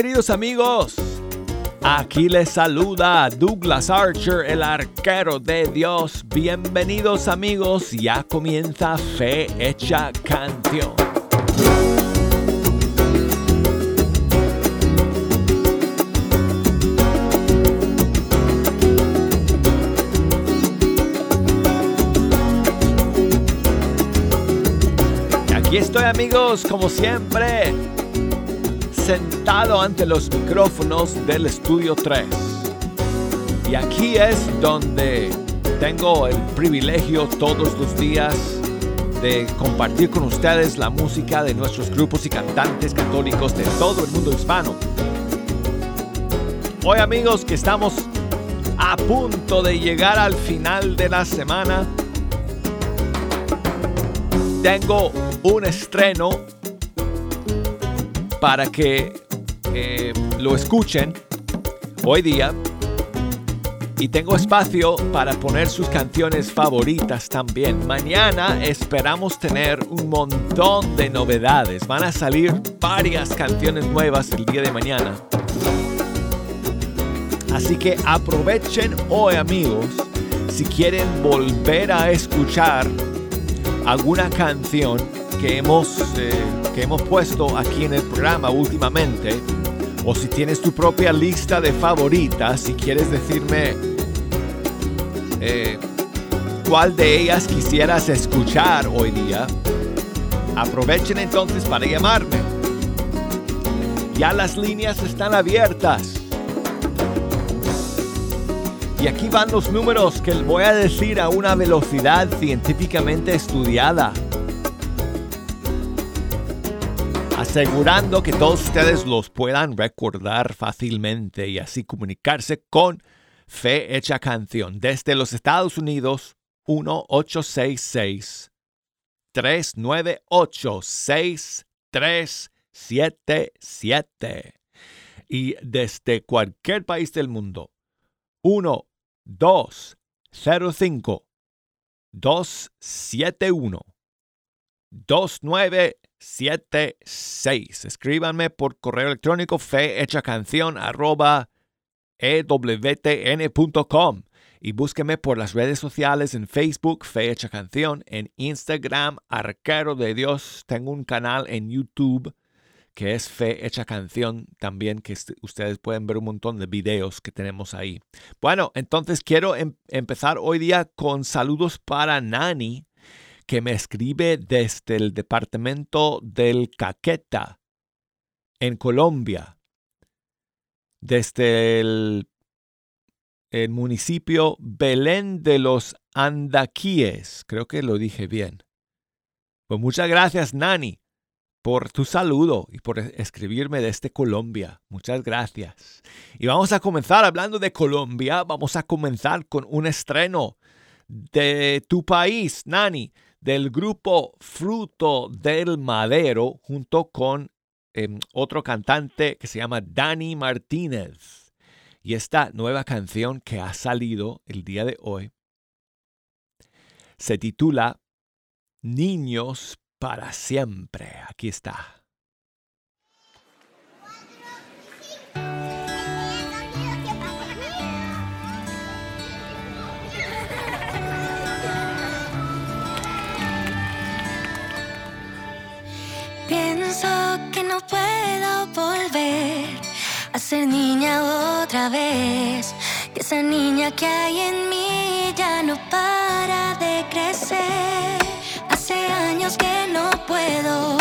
Queridos amigos, aquí les saluda Douglas Archer, el arquero de Dios. Bienvenidos amigos, ya comienza Fe Hecha Canción. Aquí estoy amigos, como siempre, sentado ante los micrófonos del Estudio 3. Y aquí es donde tengo el privilegio todos los días de compartir con ustedes la música de nuestros grupos y cantantes católicos de todo el mundo hispano. Hoy amigos que estamos a punto de llegar al final de la semana, tengo un estreno para que eh, lo escuchen hoy día. Y tengo espacio para poner sus canciones favoritas también. Mañana esperamos tener un montón de novedades. Van a salir varias canciones nuevas el día de mañana. Así que aprovechen hoy amigos si quieren volver a escuchar alguna canción que hemos, eh, que hemos puesto aquí en el programa últimamente, o si tienes tu propia lista de favoritas, si quieres decirme eh, cuál de ellas quisieras escuchar hoy día, aprovechen entonces para llamarme. Ya las líneas están abiertas. Y aquí van los números que voy a decir a una velocidad científicamente estudiada. Asegurando que todos ustedes los puedan recordar fácilmente y así comunicarse con Fe Hecha Canción. Desde los Estados Unidos, 1866 398 6377 Y desde cualquier país del mundo, 1 205 271 29 76. Escríbanme por correo electrónico fehechacanción arroba ewtn.com y búsqueme por las redes sociales en Facebook, Fe Canción, en Instagram, Arquero de Dios. Tengo un canal en YouTube que es Fe Hecha Canción también, que ustedes pueden ver un montón de videos que tenemos ahí. Bueno, entonces quiero em-, empezar hoy día con saludos para Nani, que me escribe desde el departamento del Caqueta, en Colombia, desde el, el, municipio Belén de los Andaquíes. Creo que lo dije bien. Pues muchas gracias, Nani, por tu saludo y por escribirme desde Colombia. Muchas gracias. Y vamos a comenzar hablando de Colombia. Vamos a comenzar con un estreno de tu país, Nani del grupo Fruto del Madero junto con em, otro cantante que se llama Dani Martínez. Y esta nueva canción que ha salido el día de hoy se titula Niños para siempre. Aquí está. Que no puedo volver a ser niña otra vez. Que esa niña que hay en mí ya no para de crecer. Hace años que no puedo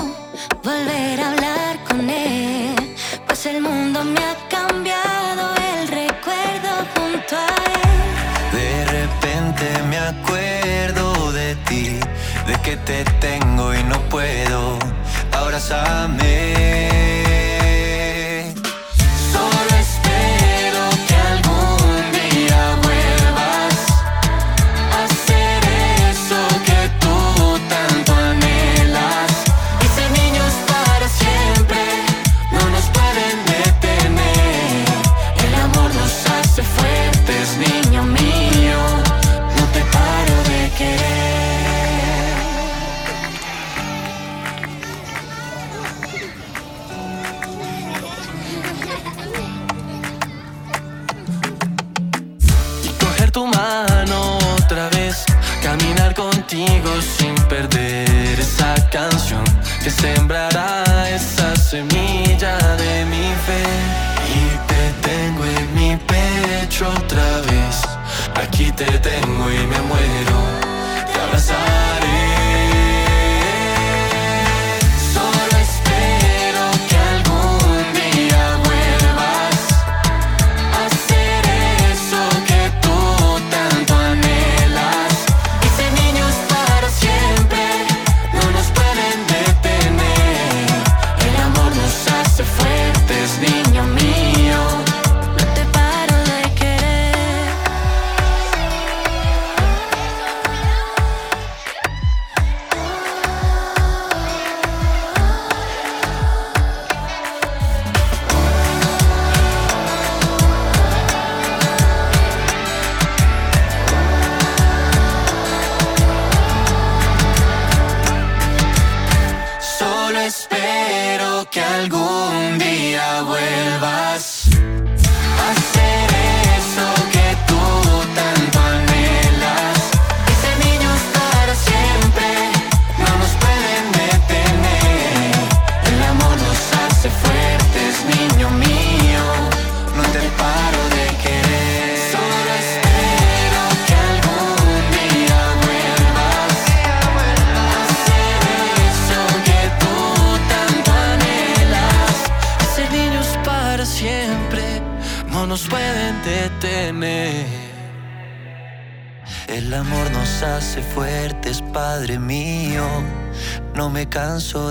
volver a hablar con él. Pues el mundo me ha cambiado el recuerdo junto a él. De repente me acuerdo de ti, de que te tengo y no puedo abrázame.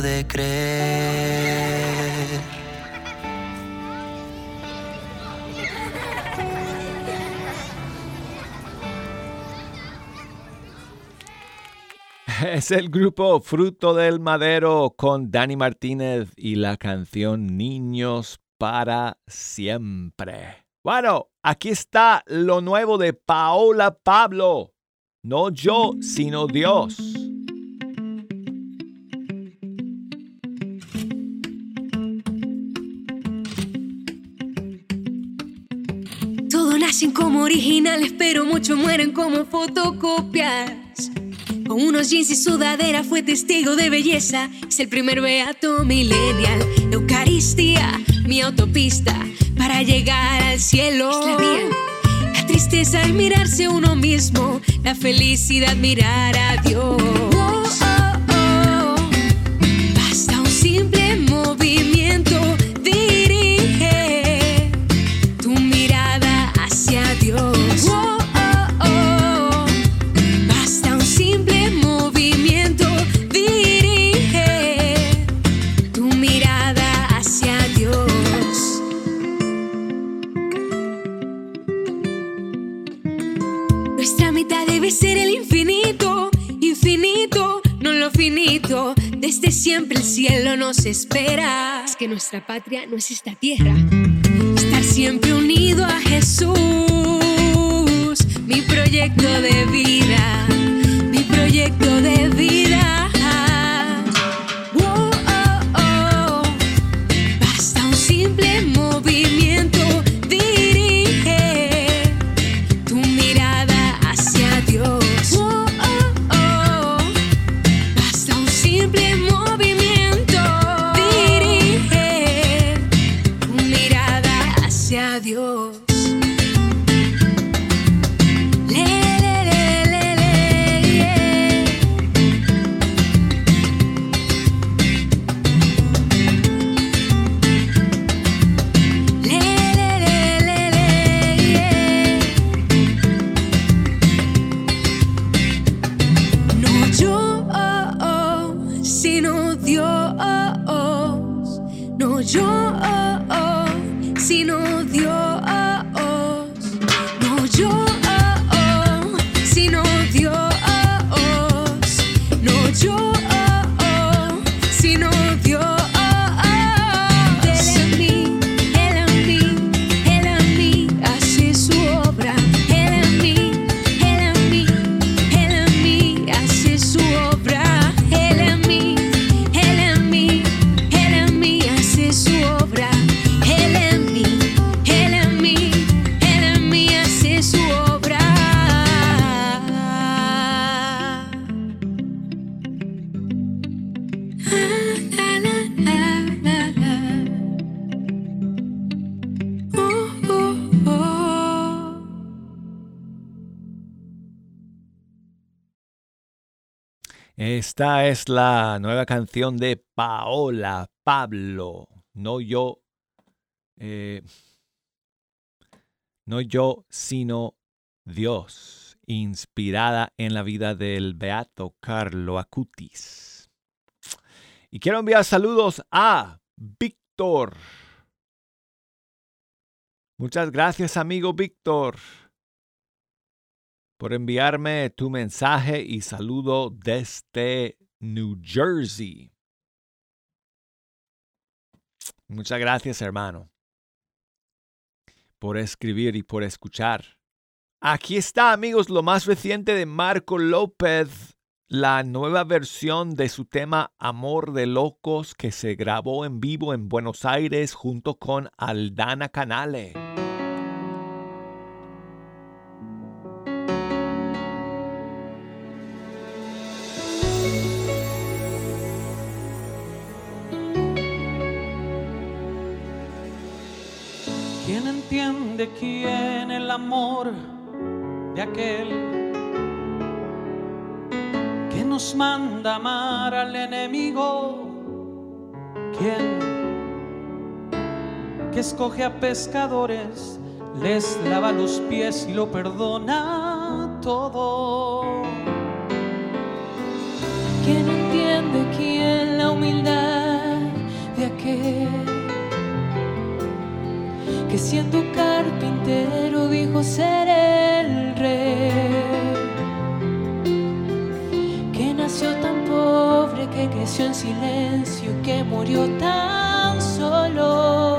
De creer. Es el grupo Fruto del Madero con Dani Martínez y la canción Niños para siempre. Bueno, aquí está lo nuevo de Paola Pablo. No yo, sino Dios. nacen como originales, pero muchos mueren como fotocopias. Con unos jeans y sudadera fue testigo de belleza. Es el primer beato millennial. Eucaristía, mi autopista para llegar al cielo. Es la vía. La tristeza es mirarse uno mismo. La felicidad mirar a Dios. Desde siempre el cielo nos espera. Es que nuestra patria no es esta tierra. Estar siempre unido a Jesús. Mi proyecto de vida. Mi proyecto Esta es la nueva canción de Paola Pablo. No yo. Eh, no yo, sino Dios. Inspirada en la vida del beato Carlo Acutis. Y quiero enviar saludos a Víctor. Muchas gracias, amigo Víctor por enviarme tu mensaje y saludo desde New Jersey. Muchas gracias, hermano, por escribir y por escuchar. Aquí está, amigos, lo más reciente de Marco López, la nueva versión de su tema Amor de Locos que se grabó en vivo en Buenos Aires junto con Aldana Canale. Quién el amor de aquel que nos manda amar al enemigo. ¿Quién que escoge a pescadores, les lava los pies y lo perdona todo? ¿Quién entiende quién la humildad de aquel? Que siendo carpintero dijo ser el rey, que nació tan pobre, que creció en silencio, que murió tan solo,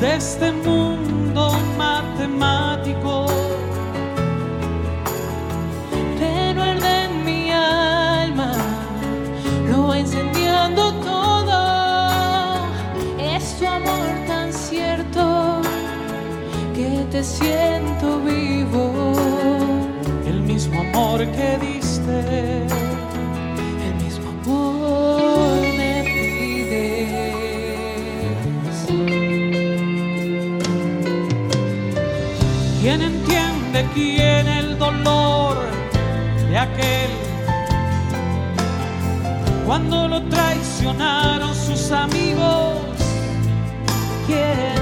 de este mundo matemático. Pero arde en mi alma, lo va encendiendo todo. Es tu amor tan cierto que te siento vivo. El mismo amor que diste. Cuando lo traicionaron sus amigos. ¿Quién?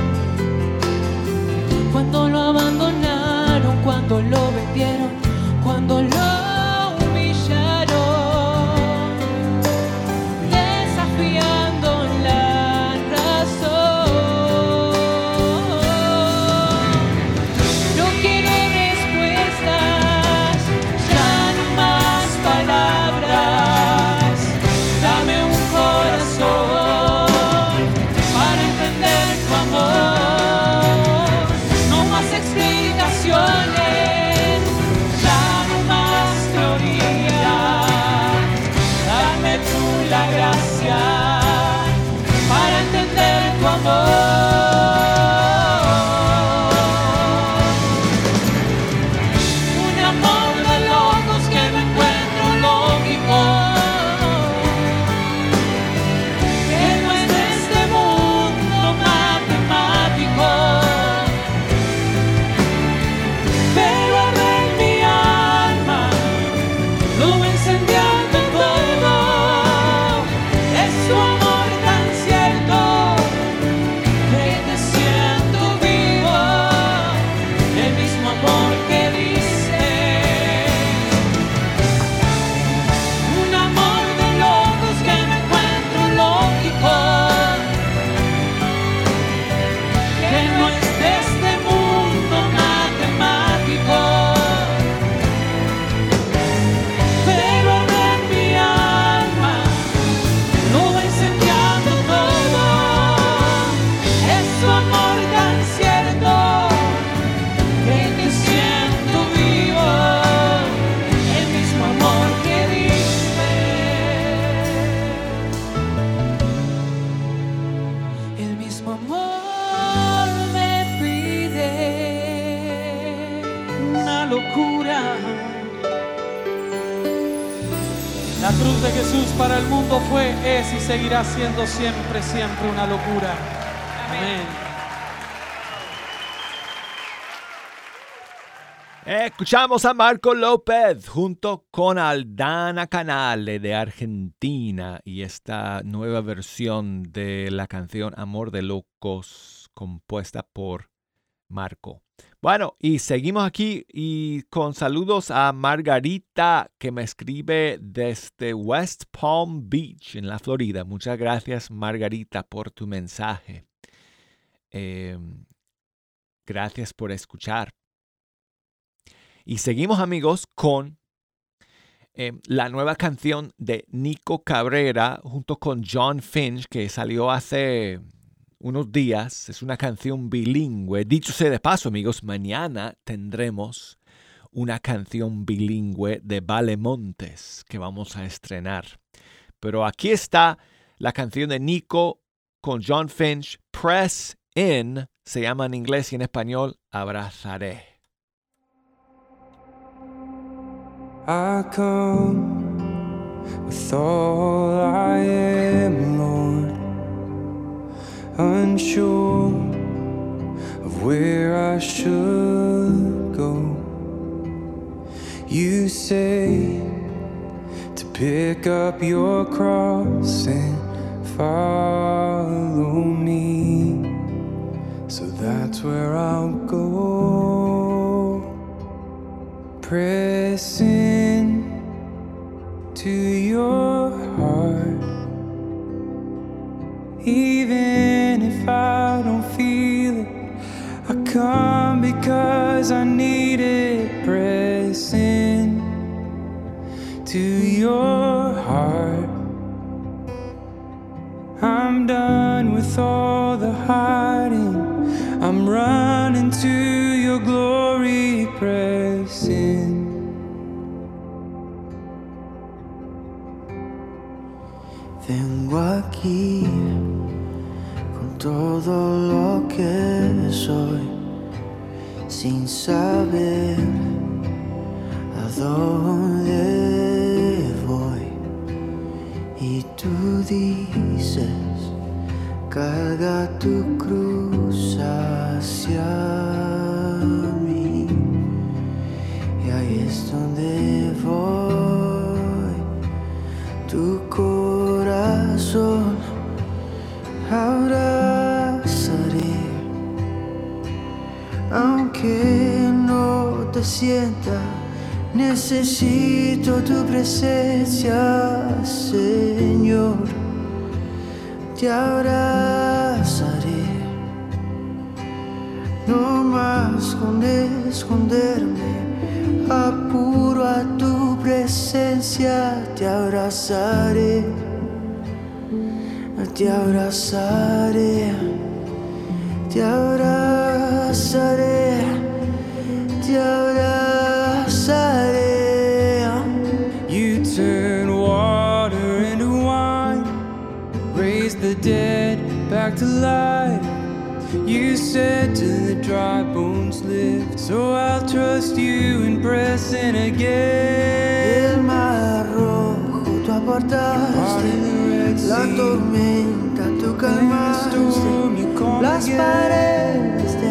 Cuando lo abandonaron, cuando lo vendieron, de Jesús para el mundo fue, es y seguirá siendo siempre, siempre una locura. Amén. Escuchamos a Marco López junto con Aldana Canale de Argentina y esta nueva versión de la canción Amor de Locos compuesta por Marco. Bueno, y seguimos aquí y con saludos a Margarita que me escribe desde West Palm Beach en la Florida. Muchas gracias Margarita por tu mensaje. Em, gracias por escuchar. Y seguimos amigos con em, la nueva canción de Nico Cabrera junto con John Finch que salió hace unos días. Es una canción bilingüe. Dicho sea de paso amigos, mañana tendremos una canción bilingüe de Vale Montes que vamos a estrenar. Pero aquí está la canción de Nico con John Finch, Press In, se llama en inglés y en español Abrazaré. Unsure of where I should go. You say to pick up your cross and follow me, so that's where I'll go press in to your heart. Even come because I need it. Press in to your heart. I'm done with all the hiding. I'm running to your glory. Press in. Vengo aquí con todo lo que sin saber a dónde voy. Y tú dices, carga tu cruz hacia sienta. Necesito tu presencia, Señor. Te abrazaré, no más con esconderme. Apuro a tu presencia, te abrazaré, te abrazaré, te abrazaré, te abrazaré. dead back to life. You said till the dry bones lift, so I'll trust you in pressing again. El mar rojo tú aportaste, la tormenta tú calmaste, las paredes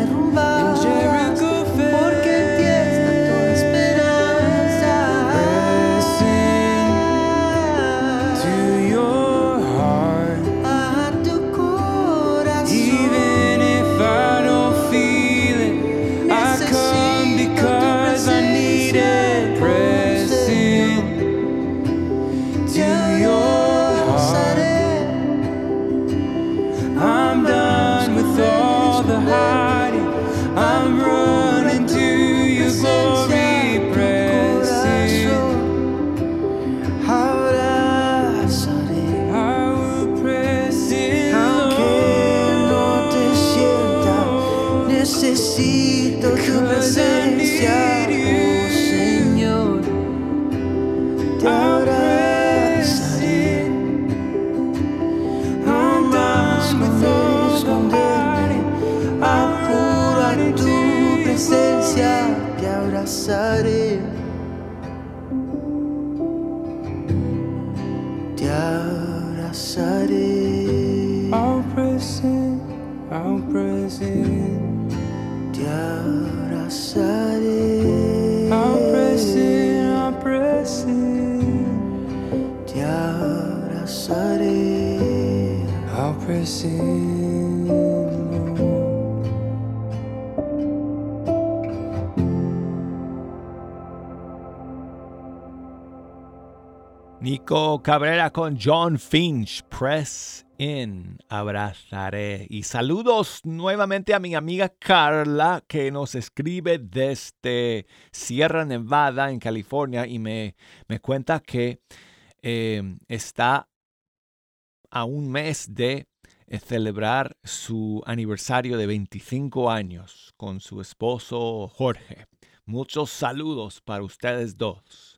out outside it. I'm present. I'm present. it. I outside. Cabrera con John Finch, Press In, abrazaré. Y saludos nuevamente a mi amiga Carla que nos escribe desde Sierra Nevada en California y me, me cuenta que eh, está a un mes de eh, celebrar su aniversario de 25 años con su esposo Jorge. Muchos saludos para ustedes dos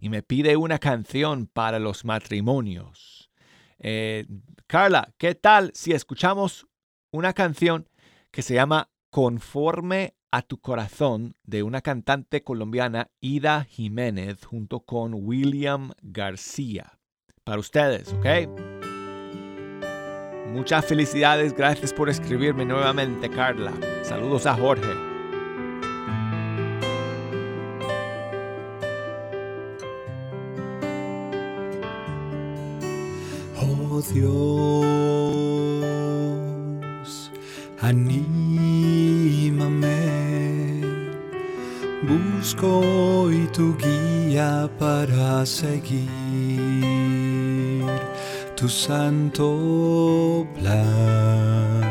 y me pide una canción para los matrimonios. Eh, Carla, ¿qué tal si escuchamos una canción que se llama Conforme a tu corazón de una cantante colombiana, Ida Jiménez, junto con William García? Para ustedes, ¿ok? Muchas felicidades, gracias por escribirme nuevamente, Carla. Saludos a Jorge. Dios, anímame. Busco hoy tu guía para seguir tu santo plan.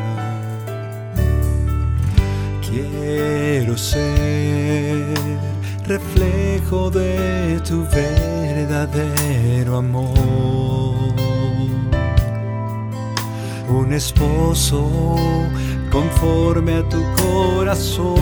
Quiero ser reflejo de tu verdadero amor un esposo conforme a tu corazón.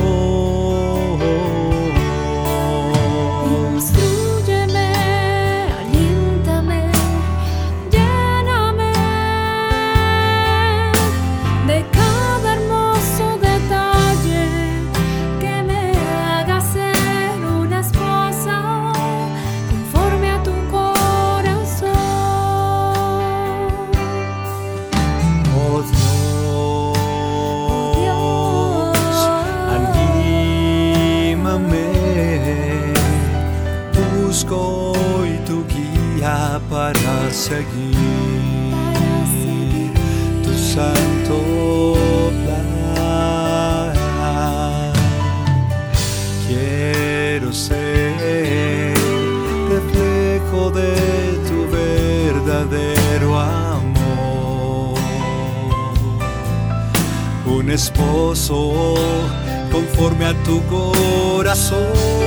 Seguir tu santo plan. Quiero ser reflejo de tu verdadero amor. Un esposo conforme a tu corazón.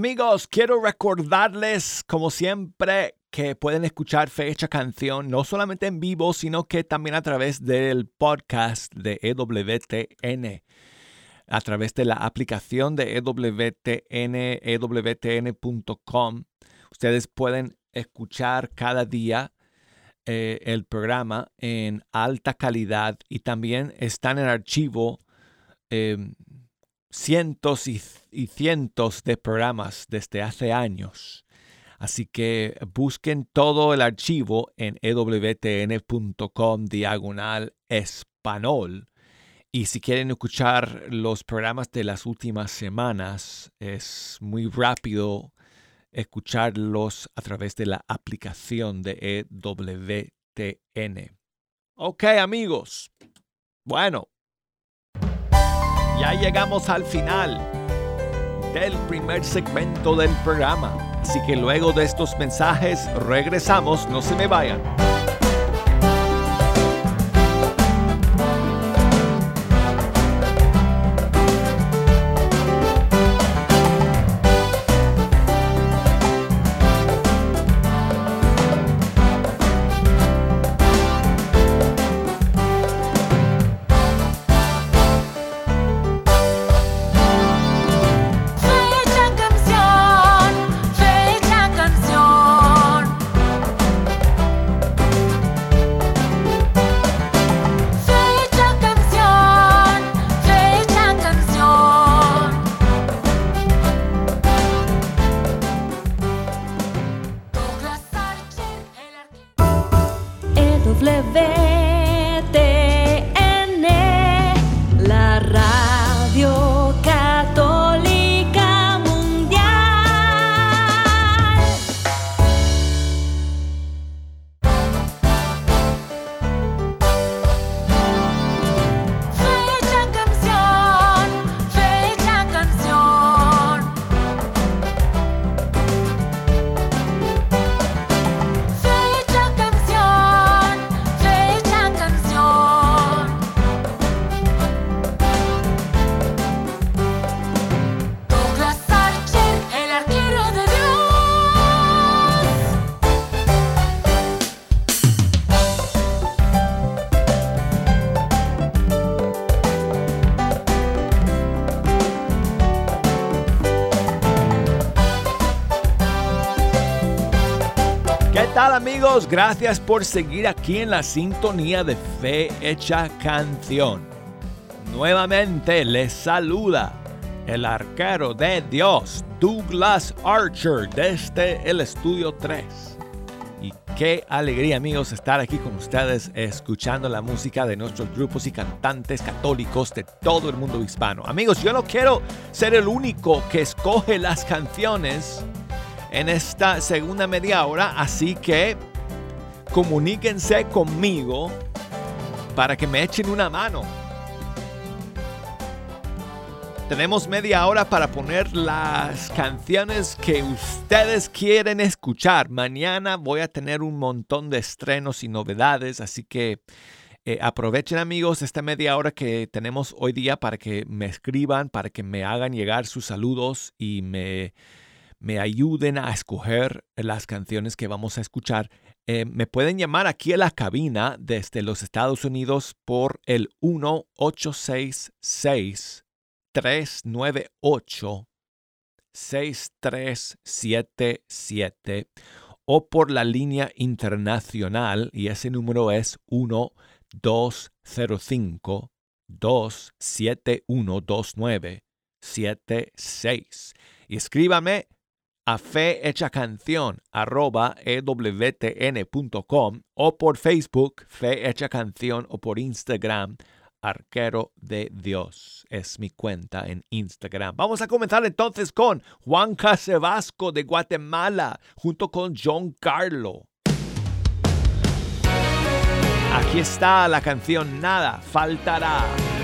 Amigos, quiero recordarles, como siempre, que pueden escuchar Fecha Canción no solamente en vivo, sino que también a través del podcast de EWTN, a través de la aplicación de EWTN, EWTN.com. Ustedes pueden escuchar cada día eh, el programa en alta calidad y también están en archivo eh, cientos y, cientos de programas desde hace años. Así que busquen todo el archivo en ewtn.com diagonal español. Y si quieren escuchar los programas de las últimas semanas, es muy rápido escucharlos a través de la aplicación de EWTN. Ok amigos, bueno, ya llegamos al final del primer segmento del programa. Así que luego de estos mensajes regresamos, no se me vayan. EWTN, Gracias por seguir aquí en la sintonía de Fe Hecha Canción. Nuevamente les saluda el arquero de Dios, Douglas Archer, desde el estudio 3. Y qué alegría amigos estar aquí con ustedes escuchando la música de nuestros grupos y cantantes católicos de todo el mundo hispano. Amigos, yo no quiero ser el único que escoge las canciones en esta segunda media hora, así que comuníquense conmigo para que me echen una mano. Tenemos media hora para poner las canciones que ustedes quieren escuchar. Mañana voy a tener un montón de estrenos y novedades, así que eh, aprovechen amigos esta media hora que tenemos hoy día para que me escriban, para que me hagan llegar sus saludos y me, me ayuden a escoger las canciones que vamos a escuchar. Eh, me pueden llamar aquí a la cabina desde los Estados Unidos por el 1866 398 6377 o por la línea internacional y ese número es 1205 271 2976 y escríbame a fehechacanción arroba ewtn.com o por Facebook Fe Hecha Canción o por Instagram Arquero de Dios es mi cuenta en Instagram. Vamos a comenzar entonces con Juan Casevasco de Guatemala junto con John Carlo. Aquí está la canción Nada faltará.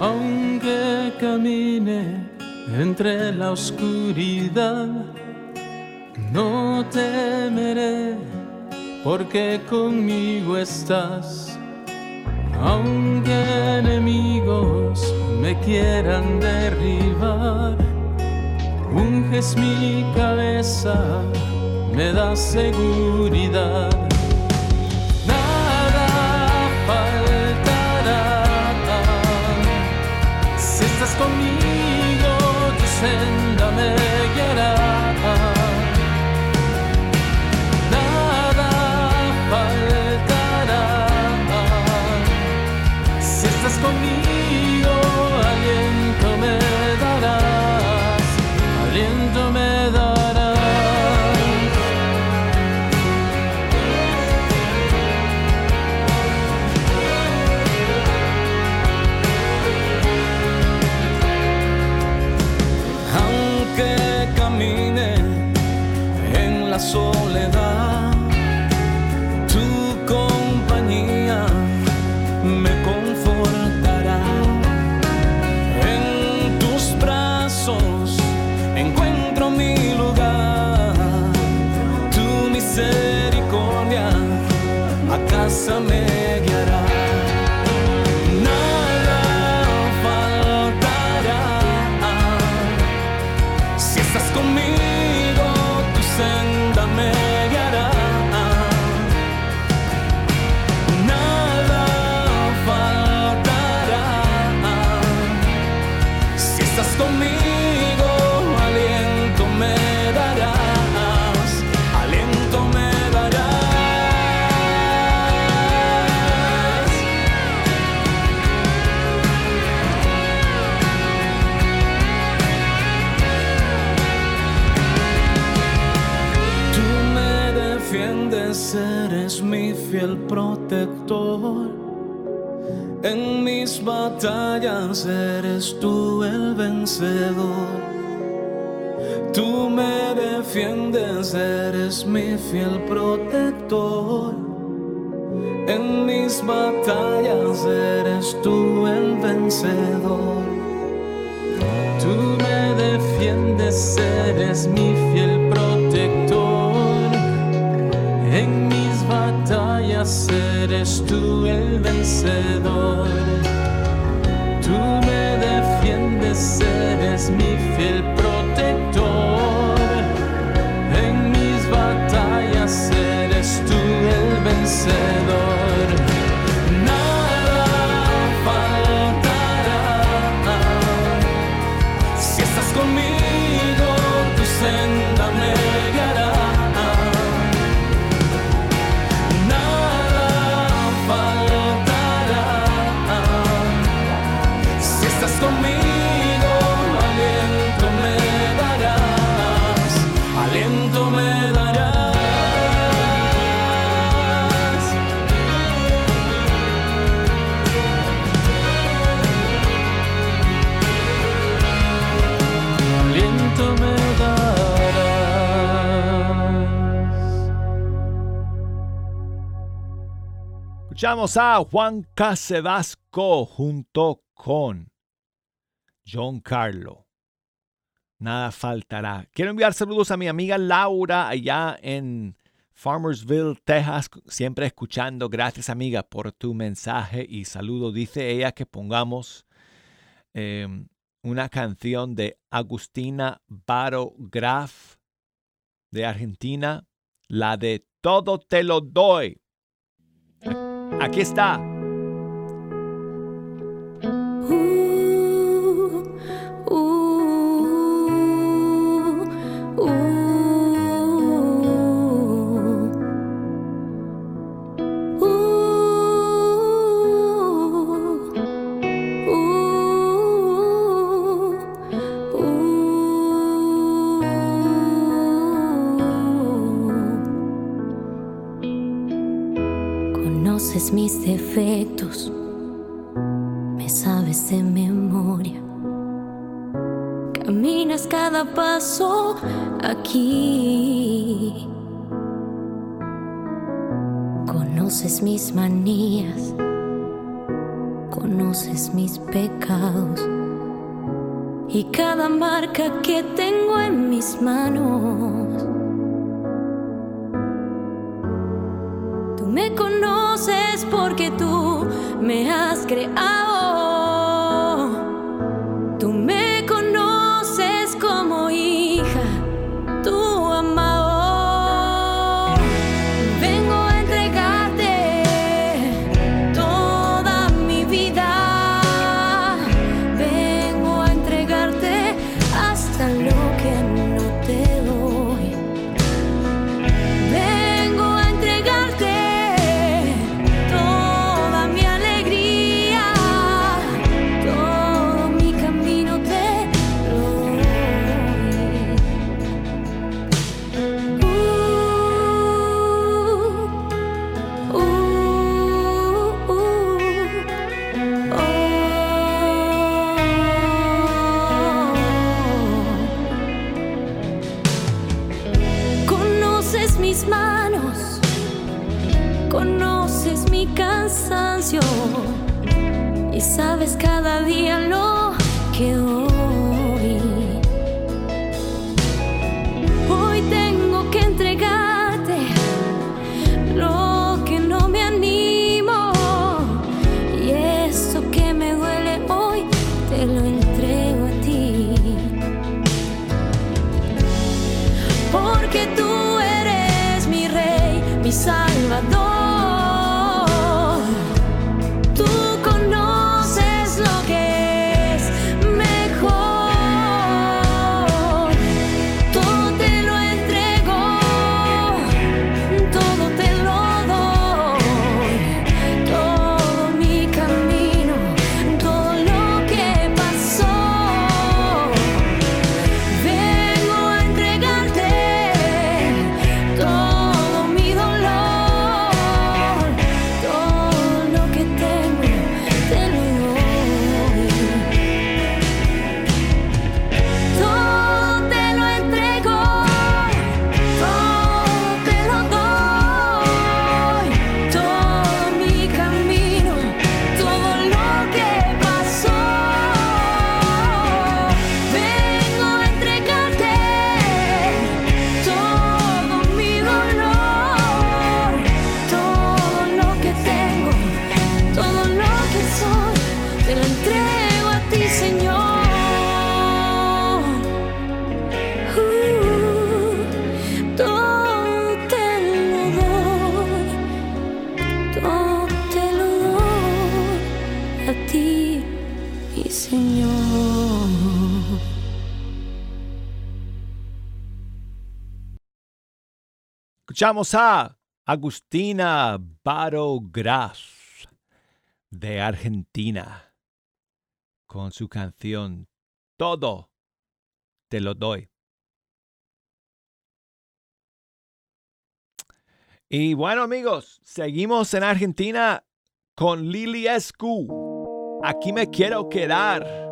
Aunque camine entre la oscuridad, no temeré, porque conmigo estás. Aunque enemigos me quieran derribar, unges mi cabeza, me da seguridad. Estás conmigo, tu senda me guiará. Batallas eres tú el vencedor. Tú me defiendes, eres mi fiel protector. En mis batallas eres tú el vencedor. Tú me defiendes, eres mi fiel protector. En mis batallas eres tú el vencedor. Defiendes, eres mi fiel Escuchamos a Juan Casevasco junto con John Carlo. Nada faltará. Quiero enviar saludos a mi amiga Laura allá en Farmersville, Texas, siempre escuchando. Gracias amiga por tu mensaje y saludo. Dice ella que pongamos eh, una canción de Agustina Baro Graf de Argentina, la de Todo te lo doy. Aquí está. Me sabes de memoria. Caminas cada paso aquí. Conoces mis manías, conoces mis pecados y cada marca que tengo en mis manos. Me has creado. Escuchamos a Agustina Baro Gras de Argentina con su canción Todo te lo doy. Y bueno amigos, seguimos en Argentina con Lili Escu. Aquí me quiero quedar.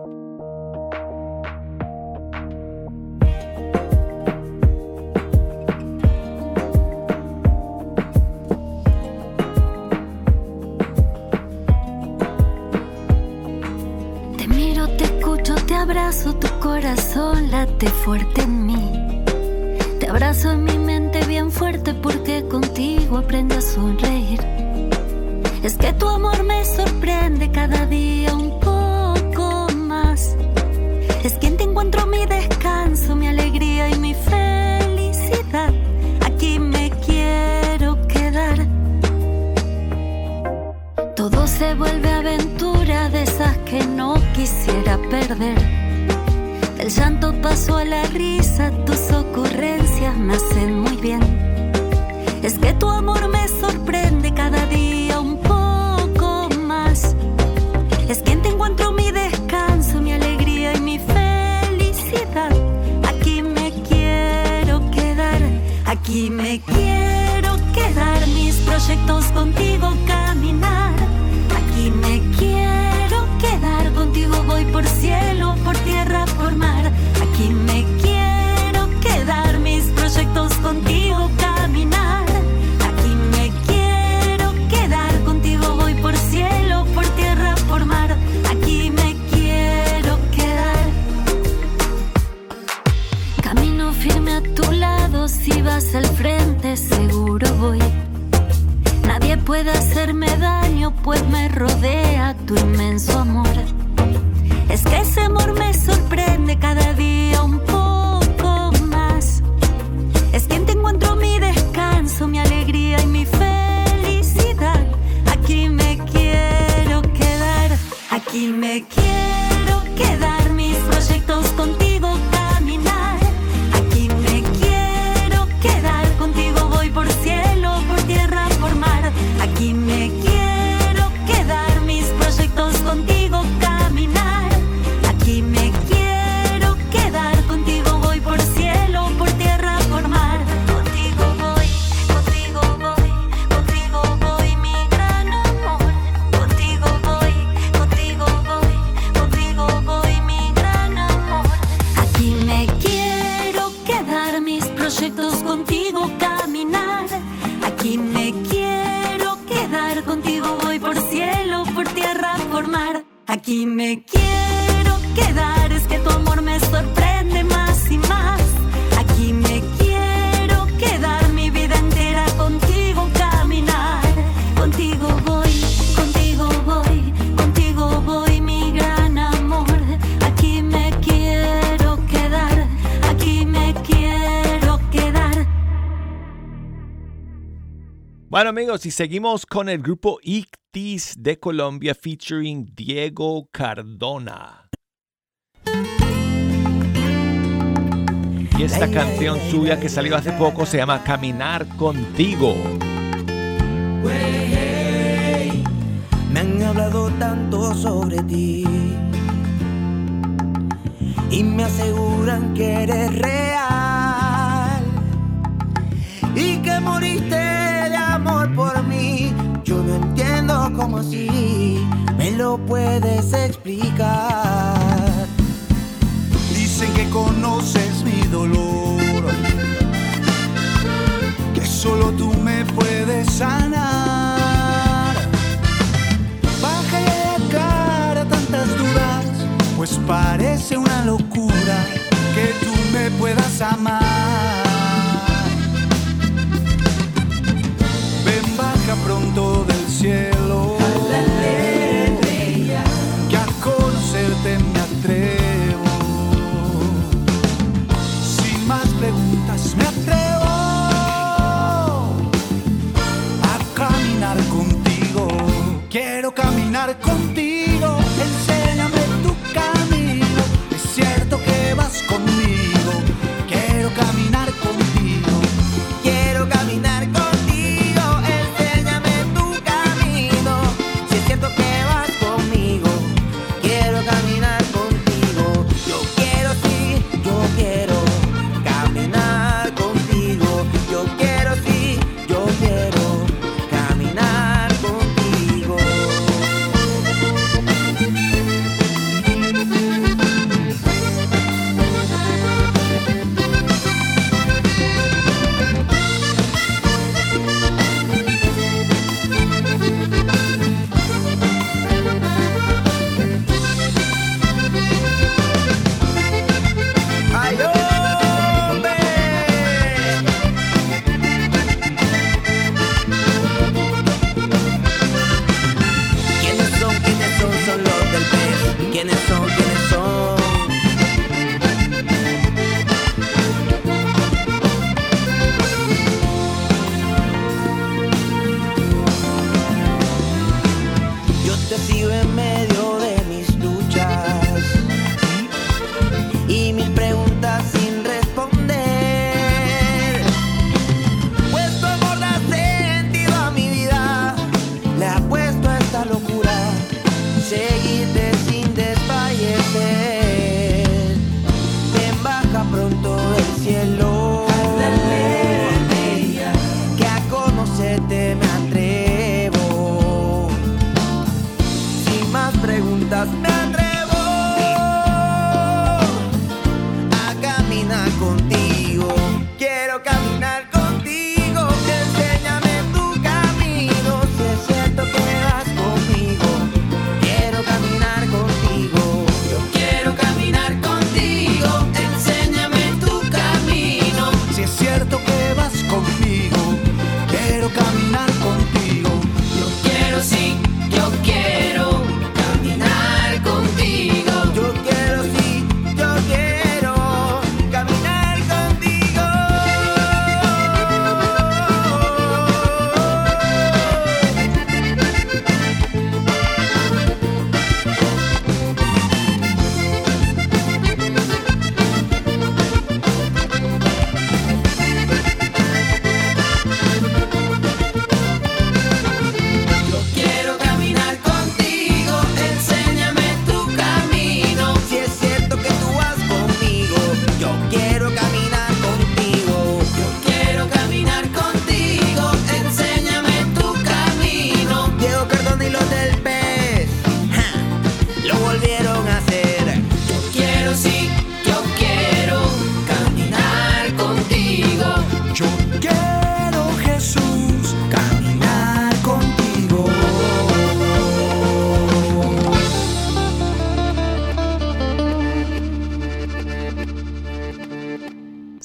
Abrazo, tu corazón late fuerte en mí. Te abrazo en mi mente bien fuerte porque contigo aprendo a sonreír. Es que tu amor me sorprende cada día un poco más. Es que en ti encuentro mi descanso, mi alegría y mi felicidad. Aquí me quiero quedar. Todo se vuelve aventura de esas que no quisiera perder. Del llanto paso a la risa, tus ocurrencias me hacen muy bien. Es que tu amor me sorprende cada día un poco más. Es que en ti encuentro mi descanso, mi alegría y mi felicidad. Aquí me quiero quedar, aquí me quiero quedar. Mis proyectos contigo caminar. Aquí me quiero quedar, contigo voy por cielo, puede hacerme daño, pues me rodea tu inmenso Aquí me quiero quedar, es que tu amor me sorprende más y más. Aquí me quiero quedar, mi vida entera contigo caminar. Contigo voy, contigo voy, contigo voy, mi gran amor. Aquí me quiero quedar, aquí me quiero quedar. Bueno amigos, y seguimos con el grupo De Colombia featuring Diego Cardona. Y esta canción suya que salió hace poco se llama Caminar contigo. Me han hablado tanto sobre ti y me aseguran que eres real y que moriste de amor por mí. Cómo así me lo puedes explicar. Dicen que conoces mi dolor, que solo tú me puedes sanar. Baja la cara tantas dudas, pues parece una locura que tú me puedas amar.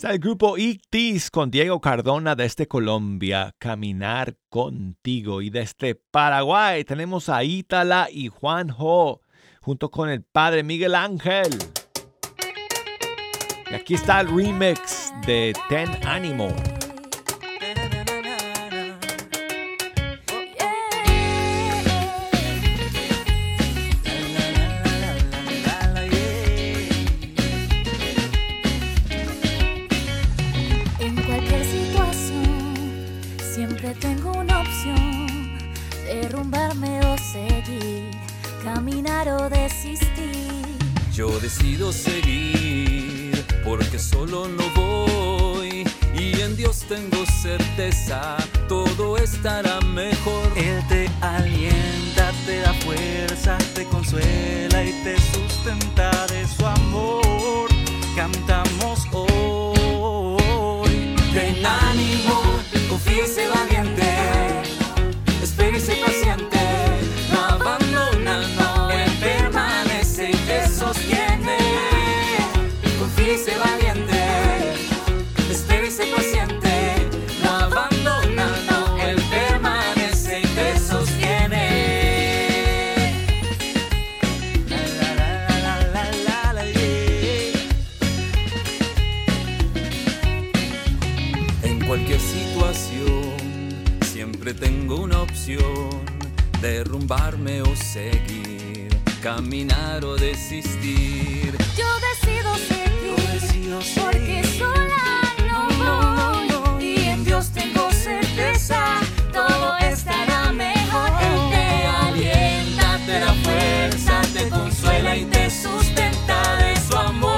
El grupo Ictis con Diego Cardona desde Colombia, Caminar contigo. Y desde Paraguay tenemos a Ítala y Juanjo, junto con el padre Miguel Ángel. Y aquí está el remix de Ten Ánimo. Caminar o desistir. Yo decido seguir porque solo no voy y en Dios tengo certeza, todo estará mejor. Él te alienta, te da fuerza, te consuela y te sustenta de su amor. Cantamos hoy. Ten ánimo, sé valiente, espera y sé paciente, situación, siempre tengo una opción, derrumbarme o seguir, caminar o desistir. Yo decido seguir, porque sola no voy. Y en Dios tengo certeza, todo estará mejor. Él te alienta, te da fuerza, te consuela y te sustenta de su amor.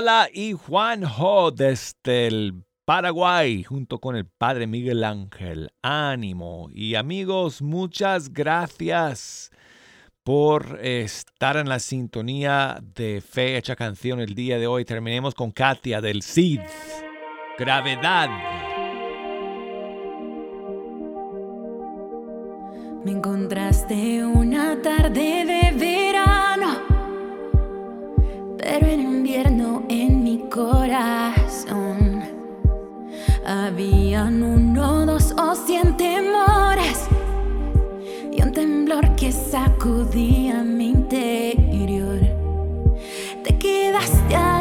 Ítala y Juanjo desde el Paraguay, junto con el padre Miguel Ángel. Ánimo. Y amigos, muchas gracias por estar en la sintonía de Fe Hecha Canción el día de hoy. Terminemos con Katia del CID. Gravedad. Me encontraste una tarde de pero en invierno en mi corazón habían uno, dos o cien temores y un temblor que sacudía mi interior. Te quedaste ahí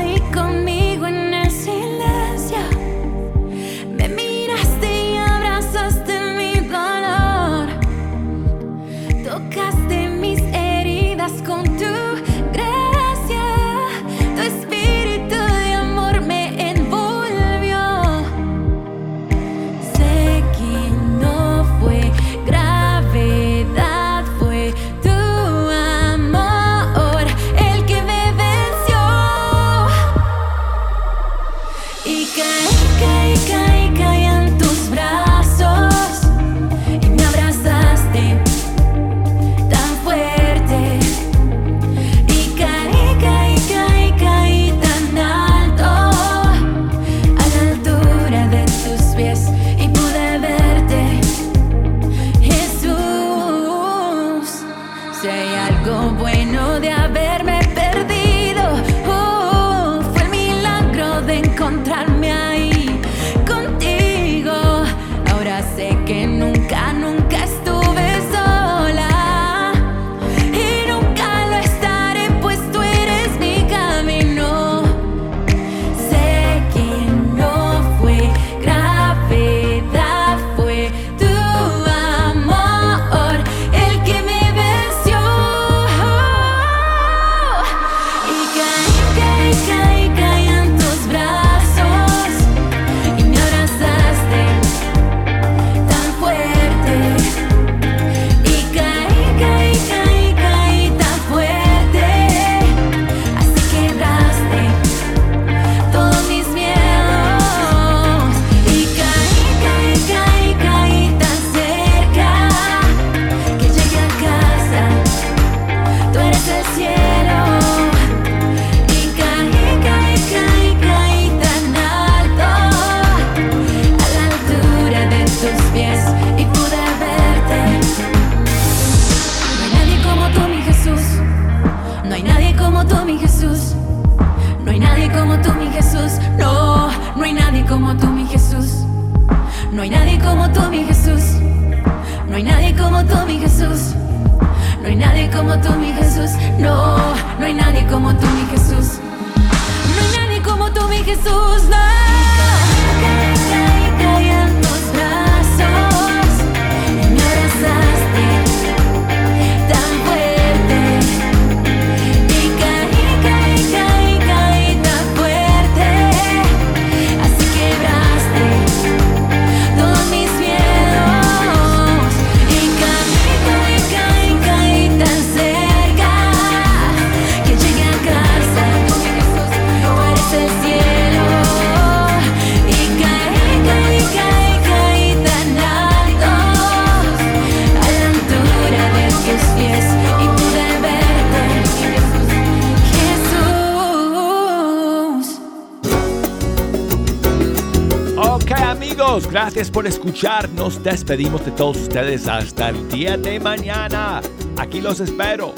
por escuchar. Nos despedimos de todos ustedes hasta el día de mañana. Aquí los espero.